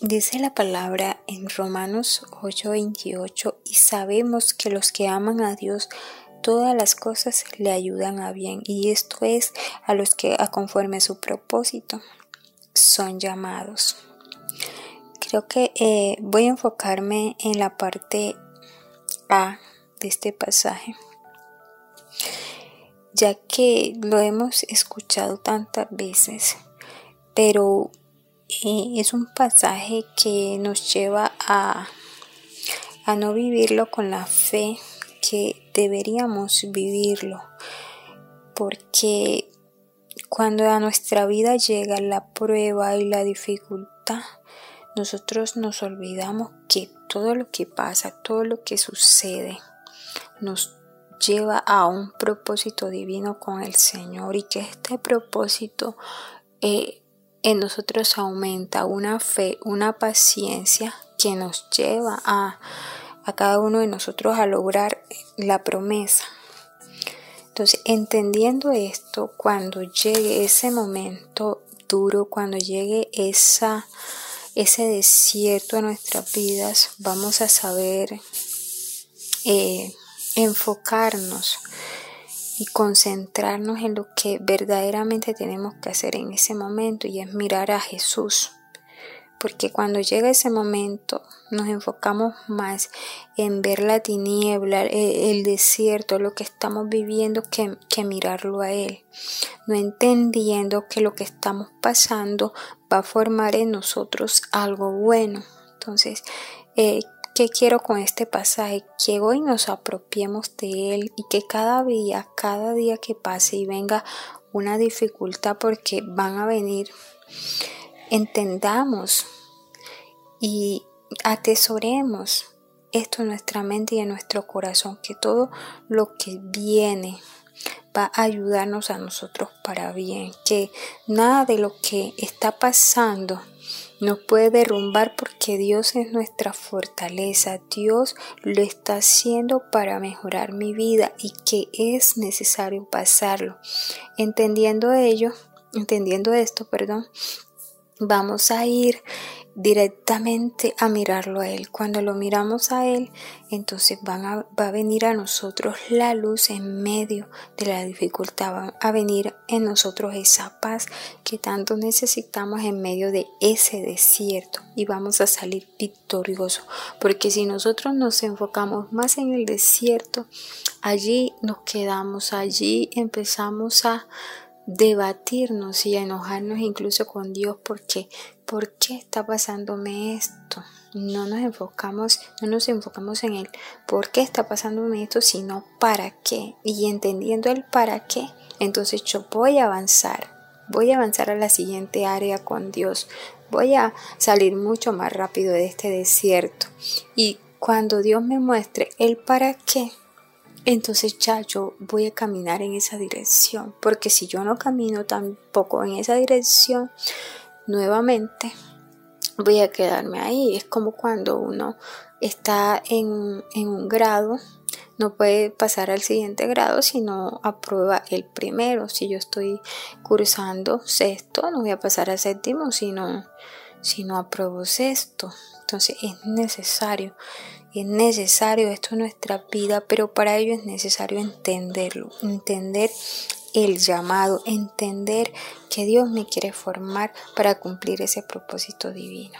Dice la palabra en Romanos 8:28 y sabemos que los que aman a Dios todas las cosas le ayudan a bien y esto es a los que a conforme su propósito son llamados. Creo que eh, voy a enfocarme en la parte A de este pasaje ya que lo hemos escuchado tantas veces, pero eh, es un pasaje que nos lleva a, a no vivirlo con la fe que deberíamos vivirlo, porque cuando a nuestra vida llega la prueba y la dificultad, nosotros nos olvidamos que todo lo que pasa, todo lo que sucede, nos lleva a un propósito divino con el Señor y que este propósito eh, en nosotros aumenta una fe, una paciencia que nos lleva a, a cada uno de nosotros a lograr la promesa. Entonces, entendiendo esto, cuando llegue ese momento duro, cuando llegue esa, ese desierto a nuestras vidas, vamos a saber eh, enfocarnos y concentrarnos en lo que verdaderamente tenemos que hacer en ese momento y es mirar a Jesús. Porque cuando llega ese momento nos enfocamos más en ver la tiniebla, el, desierto, lo que estamos viviendo, que, que, mirarlo a Él. No entendiendo que lo que estamos pasando va a formar en nosotros algo bueno. Entonces, eh, ¿Qué quiero con este pasaje? Que hoy nos apropiemos de él y que cada día, cada día que pase y venga una dificultad porque van a venir, entendamos y atesoremos esto en nuestra mente y en nuestro corazón, que todo lo que viene va a ayudarnos a nosotros para bien, que nada de lo que está pasando nos puede derrumbar porque Dios es nuestra fortaleza. Dios lo está haciendo para mejorar mi vida y que es necesario pasarlo. Entendiendo ello, entendiendo esto, perdón, vamos a ir directamente a mirarlo a Él. Cuando lo miramos a Él, entonces va a venir a nosotros la luz en medio de la dificultad, va a venir en nosotros esa paz que tanto necesitamos en medio de ese desierto y vamos a salir victoriosos. Porque si nosotros nos enfocamos más en el desierto, allí nos quedamos, allí empezamos a debatirnos y enojarnos incluso con Dios porque ¿por qué está pasándome esto? No nos enfocamos, no nos enfocamos en el por qué está pasándome esto, sino para qué. Y entendiendo el para qué, entonces yo voy a avanzar. Voy a avanzar a la siguiente área con Dios. Voy a salir mucho más rápido de este desierto. Y cuando Dios me muestre el para qué, entonces ya yo voy a caminar en esa dirección, porque si yo no camino tampoco en esa dirección, nuevamente voy a quedarme ahí. Es como cuando uno está en, en un grado, no puede pasar al siguiente grado si no aprueba el primero. Si yo estoy cursando sexto, no voy a pasar al séptimo si no, si no apruebo sexto. Entonces es necesario es necesario esto en nuestra vida, pero para ello es necesario entenderlo, entender el llamado, entender que Dios me quiere formar para cumplir ese propósito divino.